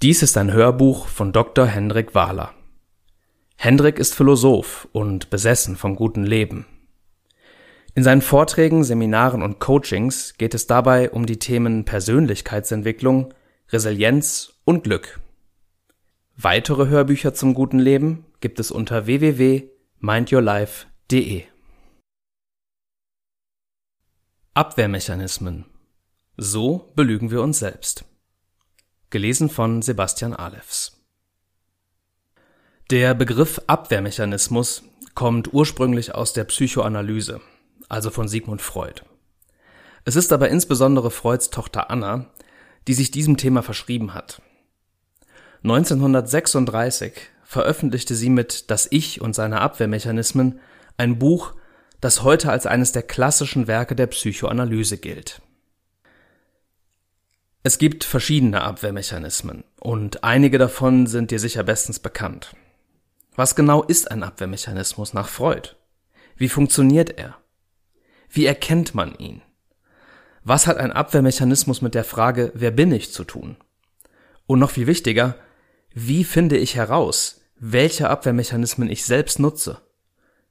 Dies ist ein Hörbuch von Dr. Hendrik Wahler. Hendrik ist Philosoph und besessen vom guten Leben. In seinen Vorträgen, Seminaren und Coachings geht es dabei um die Themen Persönlichkeitsentwicklung, Resilienz und Glück. Weitere Hörbücher zum guten Leben gibt es unter www.mindyourlife.de. Abwehrmechanismen. So belügen wir uns selbst. Gelesen von Sebastian Alefs. Der Begriff Abwehrmechanismus kommt ursprünglich aus der Psychoanalyse, also von Sigmund Freud. Es ist aber insbesondere Freuds Tochter Anna, die sich diesem Thema verschrieben hat. 1936 veröffentlichte sie mit Das Ich und seine Abwehrmechanismen ein Buch, das heute als eines der klassischen Werke der Psychoanalyse gilt. Es gibt verschiedene Abwehrmechanismen und einige davon sind dir sicher bestens bekannt. Was genau ist ein Abwehrmechanismus nach Freud? Wie funktioniert er? Wie erkennt man ihn? Was hat ein Abwehrmechanismus mit der Frage, wer bin ich zu tun? Und noch viel wichtiger, wie finde ich heraus, welche Abwehrmechanismen ich selbst nutze?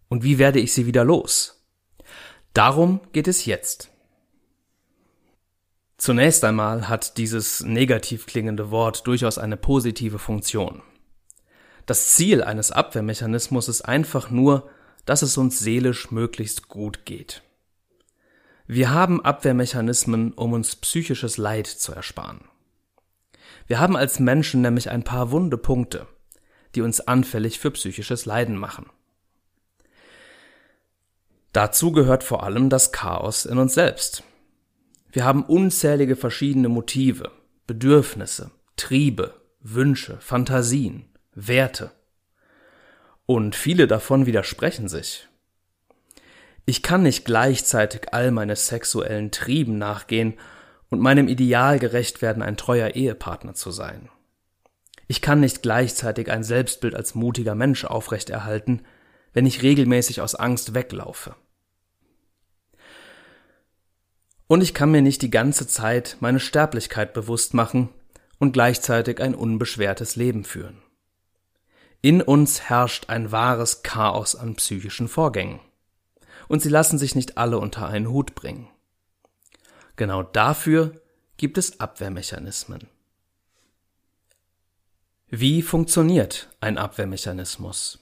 Und wie werde ich sie wieder los? Darum geht es jetzt. Zunächst einmal hat dieses negativ klingende Wort durchaus eine positive Funktion. Das Ziel eines Abwehrmechanismus ist einfach nur, dass es uns seelisch möglichst gut geht. Wir haben Abwehrmechanismen, um uns psychisches Leid zu ersparen. Wir haben als Menschen nämlich ein paar wunde Punkte, die uns anfällig für psychisches Leiden machen. Dazu gehört vor allem das Chaos in uns selbst, wir haben unzählige verschiedene Motive, Bedürfnisse, Triebe, Wünsche, Fantasien, Werte. Und viele davon widersprechen sich. Ich kann nicht gleichzeitig all meine sexuellen Trieben nachgehen und meinem Ideal gerecht werden, ein treuer Ehepartner zu sein. Ich kann nicht gleichzeitig ein Selbstbild als mutiger Mensch aufrechterhalten, wenn ich regelmäßig aus Angst weglaufe. Und ich kann mir nicht die ganze Zeit meine Sterblichkeit bewusst machen und gleichzeitig ein unbeschwertes Leben führen. In uns herrscht ein wahres Chaos an psychischen Vorgängen. Und sie lassen sich nicht alle unter einen Hut bringen. Genau dafür gibt es Abwehrmechanismen. Wie funktioniert ein Abwehrmechanismus?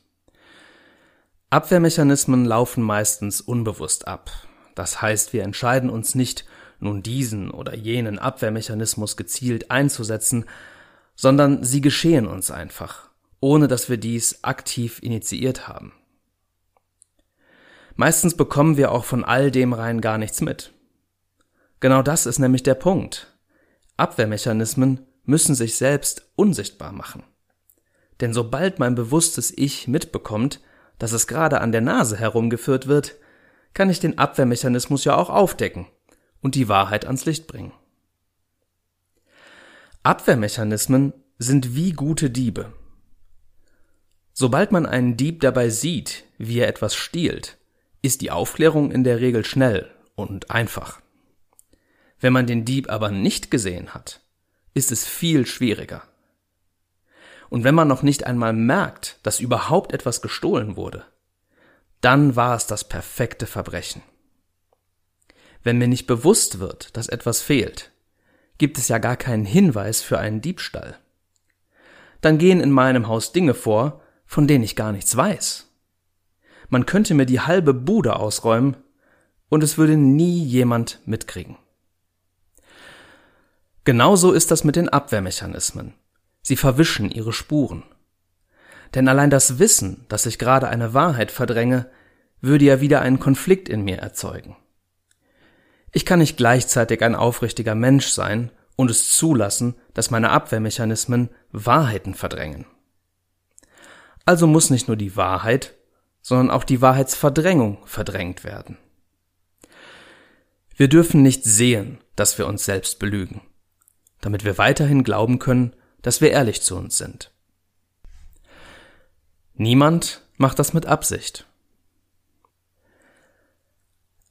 Abwehrmechanismen laufen meistens unbewusst ab, das heißt, wir entscheiden uns nicht, nun diesen oder jenen Abwehrmechanismus gezielt einzusetzen, sondern sie geschehen uns einfach, ohne dass wir dies aktiv initiiert haben. Meistens bekommen wir auch von all dem rein gar nichts mit. Genau das ist nämlich der Punkt. Abwehrmechanismen müssen sich selbst unsichtbar machen. Denn sobald mein bewusstes Ich mitbekommt, dass es gerade an der Nase herumgeführt wird, kann ich den Abwehrmechanismus ja auch aufdecken und die Wahrheit ans Licht bringen. Abwehrmechanismen sind wie gute Diebe. Sobald man einen Dieb dabei sieht, wie er etwas stiehlt, ist die Aufklärung in der Regel schnell und einfach. Wenn man den Dieb aber nicht gesehen hat, ist es viel schwieriger. Und wenn man noch nicht einmal merkt, dass überhaupt etwas gestohlen wurde, dann war es das perfekte Verbrechen. Wenn mir nicht bewusst wird, dass etwas fehlt, gibt es ja gar keinen Hinweis für einen Diebstahl. Dann gehen in meinem Haus Dinge vor, von denen ich gar nichts weiß. Man könnte mir die halbe Bude ausräumen und es würde nie jemand mitkriegen. Genauso ist das mit den Abwehrmechanismen. Sie verwischen ihre Spuren. Denn allein das Wissen, dass ich gerade eine Wahrheit verdränge, würde ja wieder einen Konflikt in mir erzeugen. Ich kann nicht gleichzeitig ein aufrichtiger Mensch sein und es zulassen, dass meine Abwehrmechanismen Wahrheiten verdrängen. Also muss nicht nur die Wahrheit, sondern auch die Wahrheitsverdrängung verdrängt werden. Wir dürfen nicht sehen, dass wir uns selbst belügen, damit wir weiterhin glauben können, dass wir ehrlich zu uns sind. Niemand macht das mit Absicht.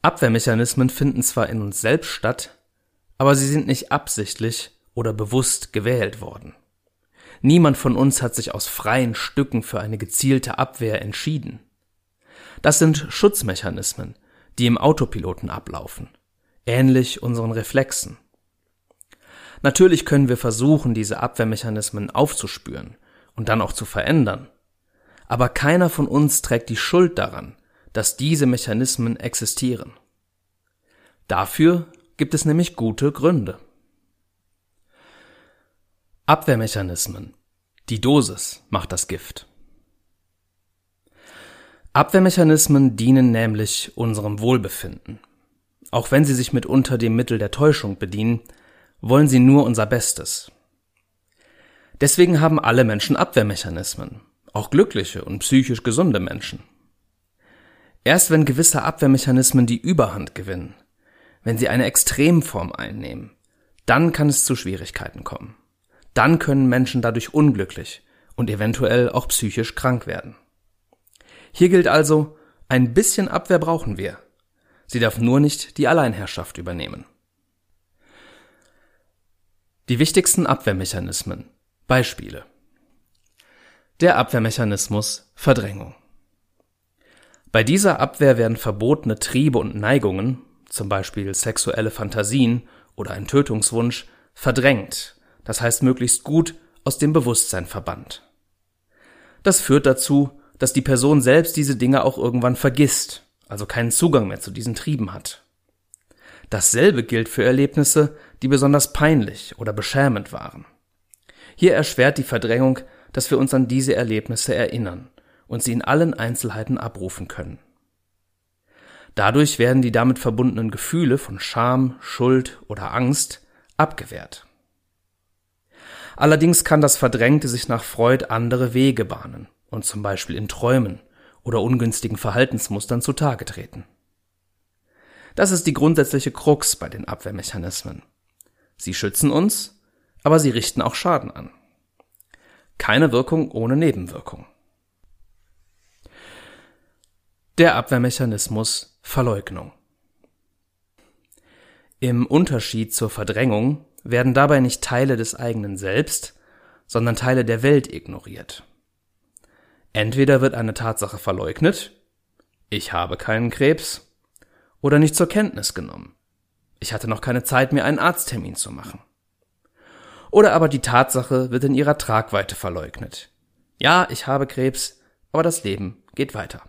Abwehrmechanismen finden zwar in uns selbst statt, aber sie sind nicht absichtlich oder bewusst gewählt worden. Niemand von uns hat sich aus freien Stücken für eine gezielte Abwehr entschieden. Das sind Schutzmechanismen, die im Autopiloten ablaufen, ähnlich unseren Reflexen. Natürlich können wir versuchen, diese Abwehrmechanismen aufzuspüren und dann auch zu verändern, aber keiner von uns trägt die Schuld daran, dass diese Mechanismen existieren. Dafür gibt es nämlich gute Gründe. Abwehrmechanismen. Die Dosis macht das Gift. Abwehrmechanismen dienen nämlich unserem Wohlbefinden. Auch wenn sie sich mitunter dem Mittel der Täuschung bedienen, wollen sie nur unser Bestes. Deswegen haben alle Menschen Abwehrmechanismen, auch glückliche und psychisch gesunde Menschen. Erst wenn gewisse Abwehrmechanismen die Überhand gewinnen, wenn sie eine Extremform einnehmen, dann kann es zu Schwierigkeiten kommen. Dann können Menschen dadurch unglücklich und eventuell auch psychisch krank werden. Hier gilt also, ein bisschen Abwehr brauchen wir. Sie darf nur nicht die Alleinherrschaft übernehmen. Die wichtigsten Abwehrmechanismen. Beispiele. Der Abwehrmechanismus Verdrängung. Bei dieser Abwehr werden verbotene Triebe und Neigungen, zum Beispiel sexuelle Fantasien oder ein Tötungswunsch, verdrängt, das heißt möglichst gut aus dem Bewusstsein verbannt. Das führt dazu, dass die Person selbst diese Dinge auch irgendwann vergisst, also keinen Zugang mehr zu diesen Trieben hat. Dasselbe gilt für Erlebnisse, die besonders peinlich oder beschämend waren. Hier erschwert die Verdrängung, dass wir uns an diese Erlebnisse erinnern und sie in allen Einzelheiten abrufen können. Dadurch werden die damit verbundenen Gefühle von Scham, Schuld oder Angst abgewehrt. Allerdings kann das Verdrängte sich nach Freud andere Wege bahnen und zum Beispiel in Träumen oder ungünstigen Verhaltensmustern zutage treten. Das ist die grundsätzliche Krux bei den Abwehrmechanismen. Sie schützen uns, aber sie richten auch Schaden an. Keine Wirkung ohne Nebenwirkung. Der Abwehrmechanismus Verleugnung. Im Unterschied zur Verdrängung werden dabei nicht Teile des eigenen Selbst, sondern Teile der Welt ignoriert. Entweder wird eine Tatsache verleugnet, ich habe keinen Krebs, oder nicht zur Kenntnis genommen. Ich hatte noch keine Zeit, mir einen Arzttermin zu machen. Oder aber die Tatsache wird in ihrer Tragweite verleugnet. Ja, ich habe Krebs, aber das Leben geht weiter.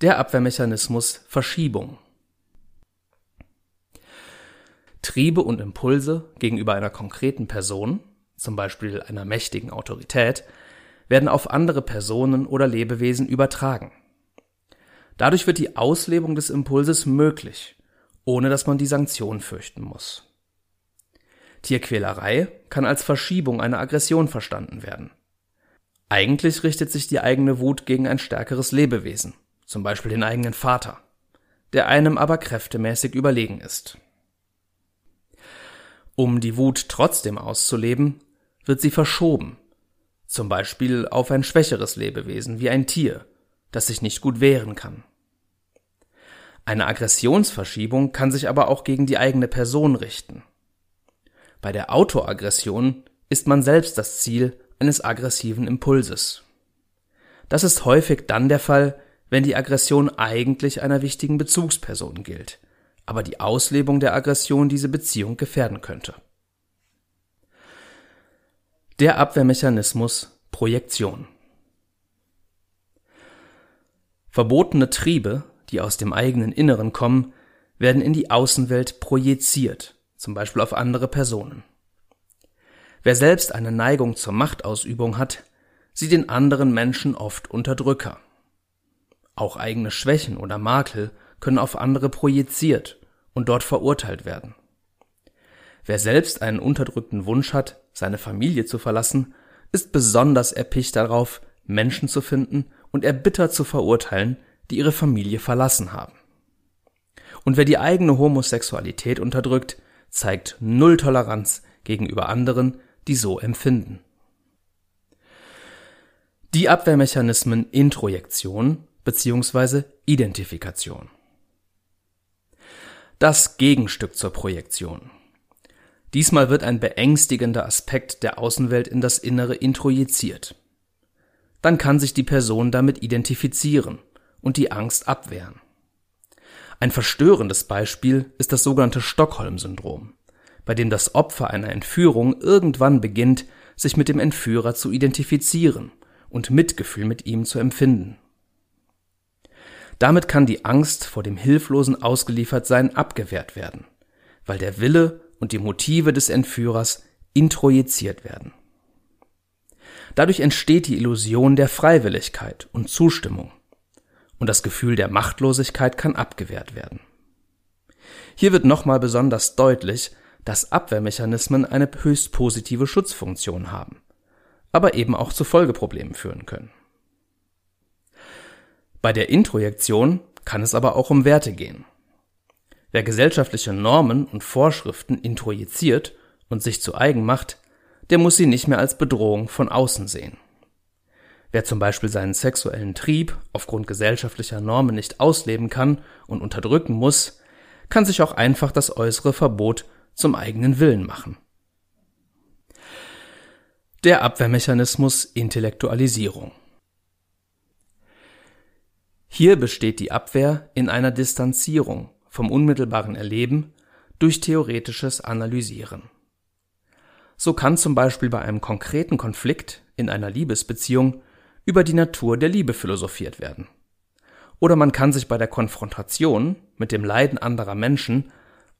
Der Abwehrmechanismus Verschiebung. Triebe und Impulse gegenüber einer konkreten Person zum Beispiel einer mächtigen Autorität, werden auf andere Personen oder Lebewesen übertragen. Dadurch wird die Auslebung des Impulses möglich, ohne dass man die Sanktion fürchten muss. Tierquälerei kann als Verschiebung einer Aggression verstanden werden. Eigentlich richtet sich die eigene Wut gegen ein stärkeres Lebewesen, zum Beispiel den eigenen Vater, der einem aber kräftemäßig überlegen ist. Um die Wut trotzdem auszuleben, wird sie verschoben, zum Beispiel auf ein schwächeres Lebewesen wie ein Tier, das sich nicht gut wehren kann. Eine Aggressionsverschiebung kann sich aber auch gegen die eigene Person richten. Bei der Autoaggression ist man selbst das Ziel eines aggressiven Impulses. Das ist häufig dann der Fall, wenn die Aggression eigentlich einer wichtigen Bezugsperson gilt, aber die Auslebung der Aggression diese Beziehung gefährden könnte. Der Abwehrmechanismus Projektion. Verbotene Triebe, die aus dem eigenen Inneren kommen, werden in die Außenwelt projiziert, zum Beispiel auf andere Personen. Wer selbst eine Neigung zur Machtausübung hat, sieht in anderen Menschen oft Unterdrücker. Auch eigene Schwächen oder Makel können auf andere projiziert und dort verurteilt werden. Wer selbst einen unterdrückten Wunsch hat, seine Familie zu verlassen, ist besonders erpicht darauf, Menschen zu finden und erbittert zu verurteilen, die ihre Familie verlassen haben. Und wer die eigene Homosexualität unterdrückt, zeigt null Toleranz gegenüber anderen, die so empfinden. Die Abwehrmechanismen Introjektion bzw. Identifikation. Das Gegenstück zur Projektion. Diesmal wird ein beängstigender Aspekt der Außenwelt in das Innere introjiziert. Dann kann sich die Person damit identifizieren und die Angst abwehren. Ein verstörendes Beispiel ist das sogenannte Stockholm-Syndrom, bei dem das Opfer einer Entführung irgendwann beginnt, sich mit dem Entführer zu identifizieren und Mitgefühl mit ihm zu empfinden. Damit kann die Angst vor dem hilflosen Ausgeliefertsein abgewehrt werden, weil der Wille und die Motive des Entführers introjiziert werden. Dadurch entsteht die Illusion der Freiwilligkeit und Zustimmung und das Gefühl der Machtlosigkeit kann abgewehrt werden. Hier wird nochmal besonders deutlich, dass Abwehrmechanismen eine höchst positive Schutzfunktion haben, aber eben auch zu Folgeproblemen führen können. Bei der Introjektion kann es aber auch um Werte gehen. Wer gesellschaftliche Normen und Vorschriften introjiziert und sich zu eigen macht, der muss sie nicht mehr als Bedrohung von außen sehen. Wer zum Beispiel seinen sexuellen Trieb aufgrund gesellschaftlicher Normen nicht ausleben kann und unterdrücken muss, kann sich auch einfach das äußere Verbot zum eigenen Willen machen. Der Abwehrmechanismus Intellektualisierung. Hier besteht die Abwehr in einer Distanzierung vom unmittelbaren Erleben durch theoretisches Analysieren. So kann zum Beispiel bei einem konkreten Konflikt in einer Liebesbeziehung über die Natur der Liebe philosophiert werden. Oder man kann sich bei der Konfrontation mit dem Leiden anderer Menschen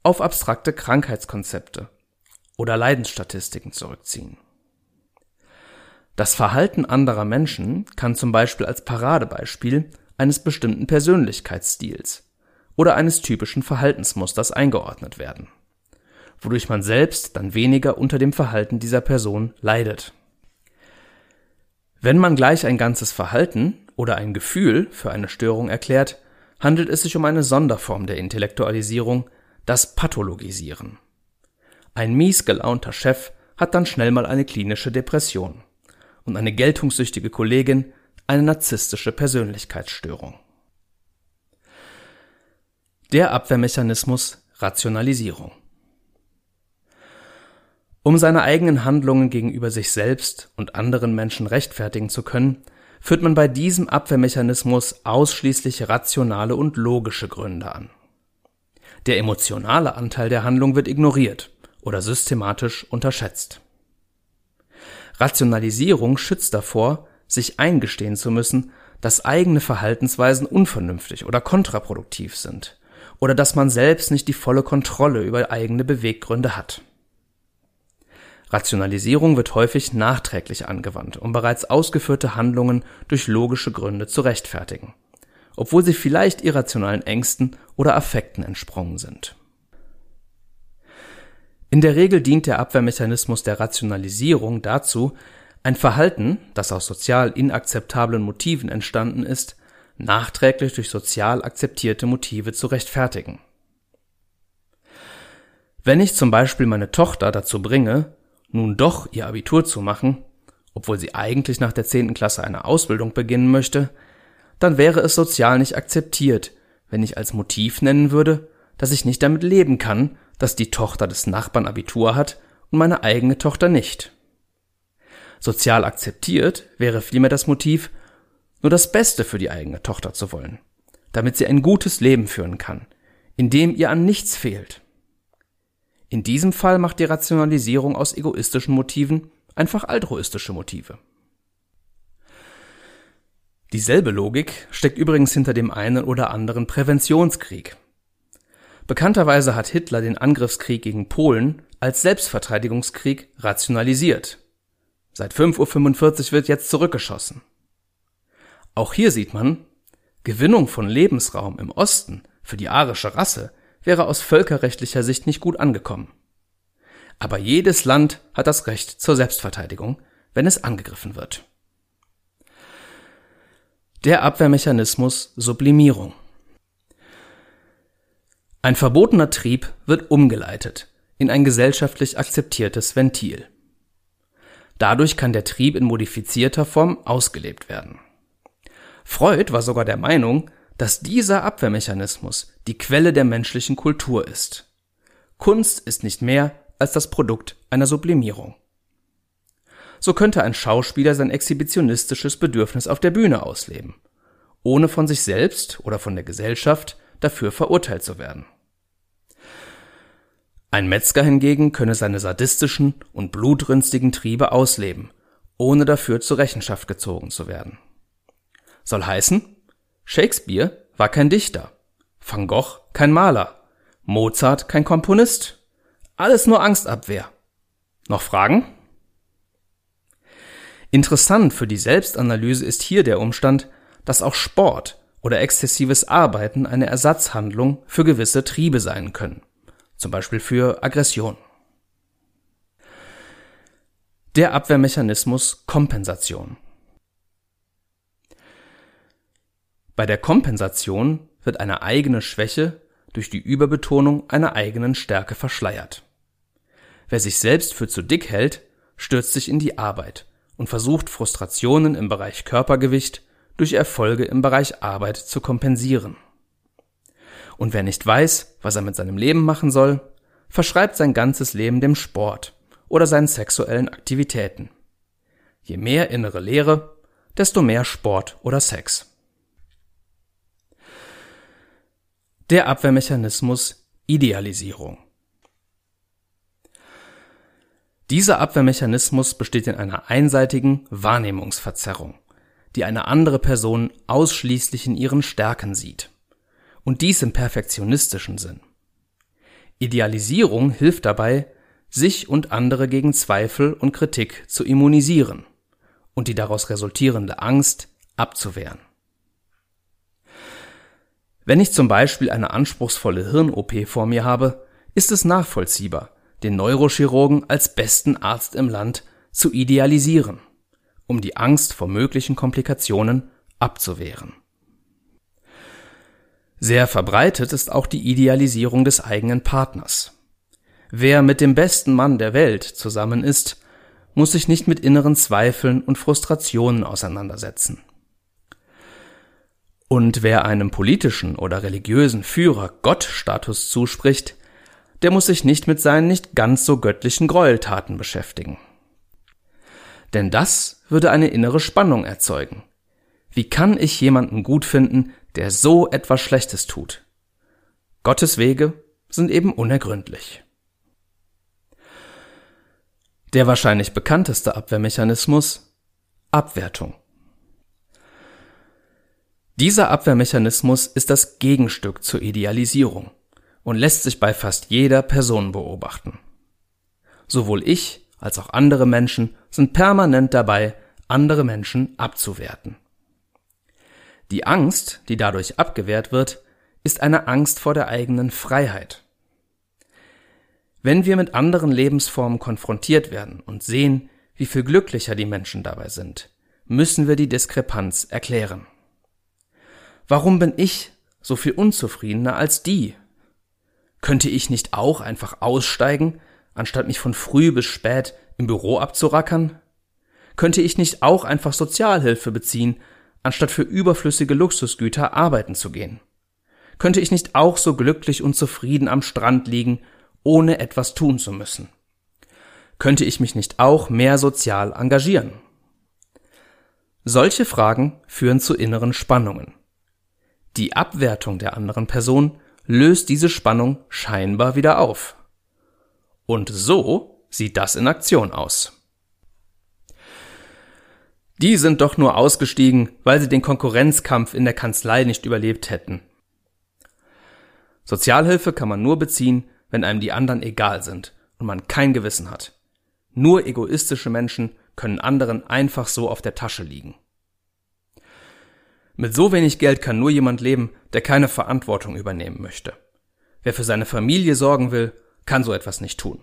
auf abstrakte Krankheitskonzepte oder Leidensstatistiken zurückziehen. Das Verhalten anderer Menschen kann zum Beispiel als Paradebeispiel eines bestimmten Persönlichkeitsstils oder eines typischen Verhaltensmusters eingeordnet werden, wodurch man selbst dann weniger unter dem Verhalten dieser Person leidet. Wenn man gleich ein ganzes Verhalten oder ein Gefühl für eine Störung erklärt, handelt es sich um eine Sonderform der Intellektualisierung, das Pathologisieren. Ein mies gelaunter Chef hat dann schnell mal eine klinische Depression und eine geltungssüchtige Kollegin eine narzisstische Persönlichkeitsstörung. Der Abwehrmechanismus Rationalisierung. Um seine eigenen Handlungen gegenüber sich selbst und anderen Menschen rechtfertigen zu können, führt man bei diesem Abwehrmechanismus ausschließlich rationale und logische Gründe an. Der emotionale Anteil der Handlung wird ignoriert oder systematisch unterschätzt. Rationalisierung schützt davor, sich eingestehen zu müssen, dass eigene Verhaltensweisen unvernünftig oder kontraproduktiv sind oder dass man selbst nicht die volle Kontrolle über eigene Beweggründe hat. Rationalisierung wird häufig nachträglich angewandt, um bereits ausgeführte Handlungen durch logische Gründe zu rechtfertigen, obwohl sie vielleicht irrationalen Ängsten oder Affekten entsprungen sind. In der Regel dient der Abwehrmechanismus der Rationalisierung dazu, ein Verhalten, das aus sozial inakzeptablen Motiven entstanden ist, nachträglich durch sozial akzeptierte Motive zu rechtfertigen. Wenn ich zum Beispiel meine Tochter dazu bringe, nun doch ihr Abitur zu machen, obwohl sie eigentlich nach der zehnten Klasse eine Ausbildung beginnen möchte, dann wäre es sozial nicht akzeptiert, wenn ich als Motiv nennen würde, dass ich nicht damit leben kann, dass die Tochter des Nachbarn Abitur hat und meine eigene Tochter nicht. Sozial akzeptiert wäre vielmehr das Motiv, nur das Beste für die eigene Tochter zu wollen, damit sie ein gutes Leben führen kann, in dem ihr an nichts fehlt. In diesem Fall macht die Rationalisierung aus egoistischen Motiven einfach altruistische Motive. Dieselbe Logik steckt übrigens hinter dem einen oder anderen Präventionskrieg. Bekannterweise hat Hitler den Angriffskrieg gegen Polen als Selbstverteidigungskrieg rationalisiert. Seit 5.45 Uhr wird jetzt zurückgeschossen. Auch hier sieht man, Gewinnung von Lebensraum im Osten für die arische Rasse wäre aus völkerrechtlicher Sicht nicht gut angekommen. Aber jedes Land hat das Recht zur Selbstverteidigung, wenn es angegriffen wird. Der Abwehrmechanismus Sublimierung. Ein verbotener Trieb wird umgeleitet in ein gesellschaftlich akzeptiertes Ventil. Dadurch kann der Trieb in modifizierter Form ausgelebt werden. Freud war sogar der Meinung, dass dieser Abwehrmechanismus die Quelle der menschlichen Kultur ist. Kunst ist nicht mehr als das Produkt einer Sublimierung. So könnte ein Schauspieler sein exhibitionistisches Bedürfnis auf der Bühne ausleben, ohne von sich selbst oder von der Gesellschaft dafür verurteilt zu werden. Ein Metzger hingegen könne seine sadistischen und blutrünstigen Triebe ausleben, ohne dafür zur Rechenschaft gezogen zu werden. Soll heißen, Shakespeare war kein Dichter, Van Gogh kein Maler, Mozart kein Komponist, alles nur Angstabwehr. Noch Fragen? Interessant für die Selbstanalyse ist hier der Umstand, dass auch Sport oder exzessives Arbeiten eine Ersatzhandlung für gewisse Triebe sein können zum Beispiel für Aggression. Der Abwehrmechanismus Kompensation. Bei der Kompensation wird eine eigene Schwäche durch die Überbetonung einer eigenen Stärke verschleiert. Wer sich selbst für zu dick hält, stürzt sich in die Arbeit und versucht Frustrationen im Bereich Körpergewicht durch Erfolge im Bereich Arbeit zu kompensieren. Und wer nicht weiß, was er mit seinem Leben machen soll, verschreibt sein ganzes Leben dem Sport oder seinen sexuellen Aktivitäten. Je mehr innere Leere, desto mehr Sport oder Sex. Der Abwehrmechanismus Idealisierung. Dieser Abwehrmechanismus besteht in einer einseitigen Wahrnehmungsverzerrung, die eine andere Person ausschließlich in ihren Stärken sieht und dies im perfektionistischen Sinn. Idealisierung hilft dabei, sich und andere gegen Zweifel und Kritik zu immunisieren und die daraus resultierende Angst abzuwehren. Wenn ich zum Beispiel eine anspruchsvolle Hirn-OP vor mir habe, ist es nachvollziehbar, den Neurochirurgen als besten Arzt im Land zu idealisieren, um die Angst vor möglichen Komplikationen abzuwehren. Sehr verbreitet ist auch die Idealisierung des eigenen Partners. Wer mit dem besten Mann der Welt zusammen ist, muss sich nicht mit inneren Zweifeln und Frustrationen auseinandersetzen. Und wer einem politischen oder religiösen Führer Gottstatus zuspricht, der muss sich nicht mit seinen nicht ganz so göttlichen Gräueltaten beschäftigen. Denn das würde eine innere Spannung erzeugen. Wie kann ich jemanden gut finden, der so etwas Schlechtes tut. Gottes Wege sind eben unergründlich. Der wahrscheinlich bekannteste Abwehrmechanismus Abwertung. Dieser Abwehrmechanismus ist das Gegenstück zur Idealisierung und lässt sich bei fast jeder Person beobachten. Sowohl ich als auch andere Menschen sind permanent dabei, andere Menschen abzuwerten. Die Angst, die dadurch abgewehrt wird, ist eine Angst vor der eigenen Freiheit. Wenn wir mit anderen Lebensformen konfrontiert werden und sehen, wie viel glücklicher die Menschen dabei sind, müssen wir die Diskrepanz erklären. Warum bin ich so viel unzufriedener als die? Könnte ich nicht auch einfach aussteigen, anstatt mich von früh bis spät im Büro abzurackern? Könnte ich nicht auch einfach Sozialhilfe beziehen, anstatt für überflüssige Luxusgüter arbeiten zu gehen? Könnte ich nicht auch so glücklich und zufrieden am Strand liegen, ohne etwas tun zu müssen? Könnte ich mich nicht auch mehr sozial engagieren? Solche Fragen führen zu inneren Spannungen. Die Abwertung der anderen Person löst diese Spannung scheinbar wieder auf. Und so sieht das in Aktion aus. Die sind doch nur ausgestiegen, weil sie den Konkurrenzkampf in der Kanzlei nicht überlebt hätten. Sozialhilfe kann man nur beziehen, wenn einem die anderen egal sind und man kein Gewissen hat. Nur egoistische Menschen können anderen einfach so auf der Tasche liegen. Mit so wenig Geld kann nur jemand leben, der keine Verantwortung übernehmen möchte. Wer für seine Familie sorgen will, kann so etwas nicht tun.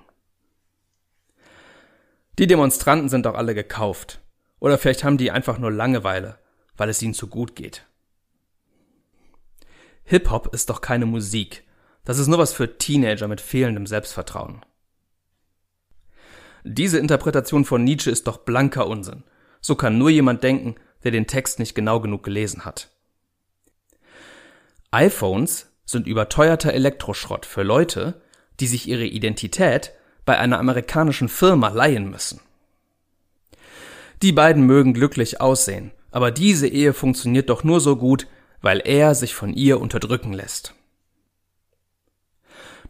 Die Demonstranten sind doch alle gekauft. Oder vielleicht haben die einfach nur Langeweile, weil es ihnen zu gut geht. Hip-Hop ist doch keine Musik. Das ist nur was für Teenager mit fehlendem Selbstvertrauen. Diese Interpretation von Nietzsche ist doch blanker Unsinn. So kann nur jemand denken, der den Text nicht genau genug gelesen hat. iPhones sind überteuerter Elektroschrott für Leute, die sich ihre Identität bei einer amerikanischen Firma leihen müssen. Die beiden mögen glücklich aussehen, aber diese Ehe funktioniert doch nur so gut, weil er sich von ihr unterdrücken lässt.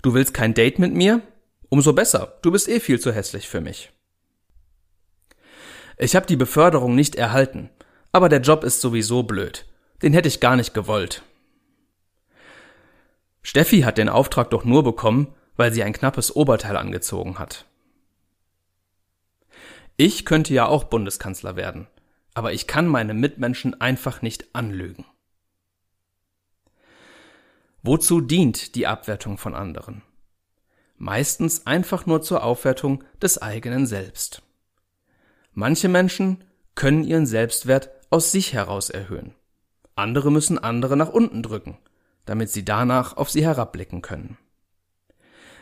Du willst kein Date mit mir? Umso besser, du bist eh viel zu hässlich für mich. Ich habe die Beförderung nicht erhalten, aber der Job ist sowieso blöd. Den hätte ich gar nicht gewollt. Steffi hat den Auftrag doch nur bekommen, weil sie ein knappes Oberteil angezogen hat. Ich könnte ja auch Bundeskanzler werden, aber ich kann meine Mitmenschen einfach nicht anlügen. Wozu dient die Abwertung von anderen? Meistens einfach nur zur Aufwertung des eigenen Selbst. Manche Menschen können ihren Selbstwert aus sich heraus erhöhen. Andere müssen andere nach unten drücken, damit sie danach auf sie herabblicken können.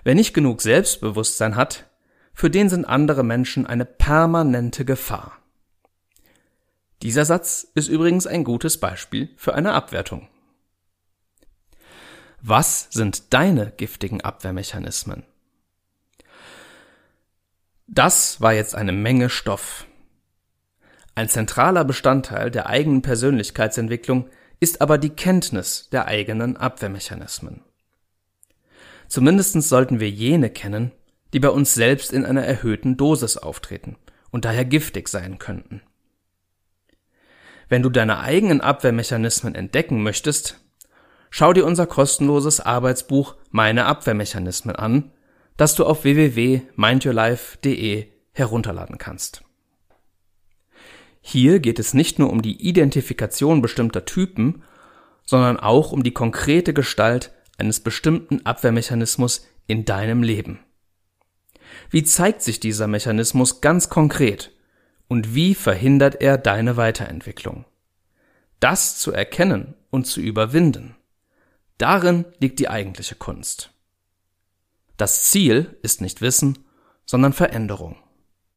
Wer nicht genug Selbstbewusstsein hat, für den sind andere Menschen eine permanente Gefahr. Dieser Satz ist übrigens ein gutes Beispiel für eine Abwertung. Was sind deine giftigen Abwehrmechanismen? Das war jetzt eine Menge Stoff. Ein zentraler Bestandteil der eigenen Persönlichkeitsentwicklung ist aber die Kenntnis der eigenen Abwehrmechanismen. Zumindest sollten wir jene kennen, die bei uns selbst in einer erhöhten Dosis auftreten und daher giftig sein könnten. Wenn du deine eigenen Abwehrmechanismen entdecken möchtest, schau dir unser kostenloses Arbeitsbuch Meine Abwehrmechanismen an, das du auf www.mindyourlife.de herunterladen kannst. Hier geht es nicht nur um die Identifikation bestimmter Typen, sondern auch um die konkrete Gestalt eines bestimmten Abwehrmechanismus in deinem Leben. Wie zeigt sich dieser Mechanismus ganz konkret und wie verhindert er deine Weiterentwicklung? Das zu erkennen und zu überwinden, darin liegt die eigentliche Kunst. Das Ziel ist nicht Wissen, sondern Veränderung.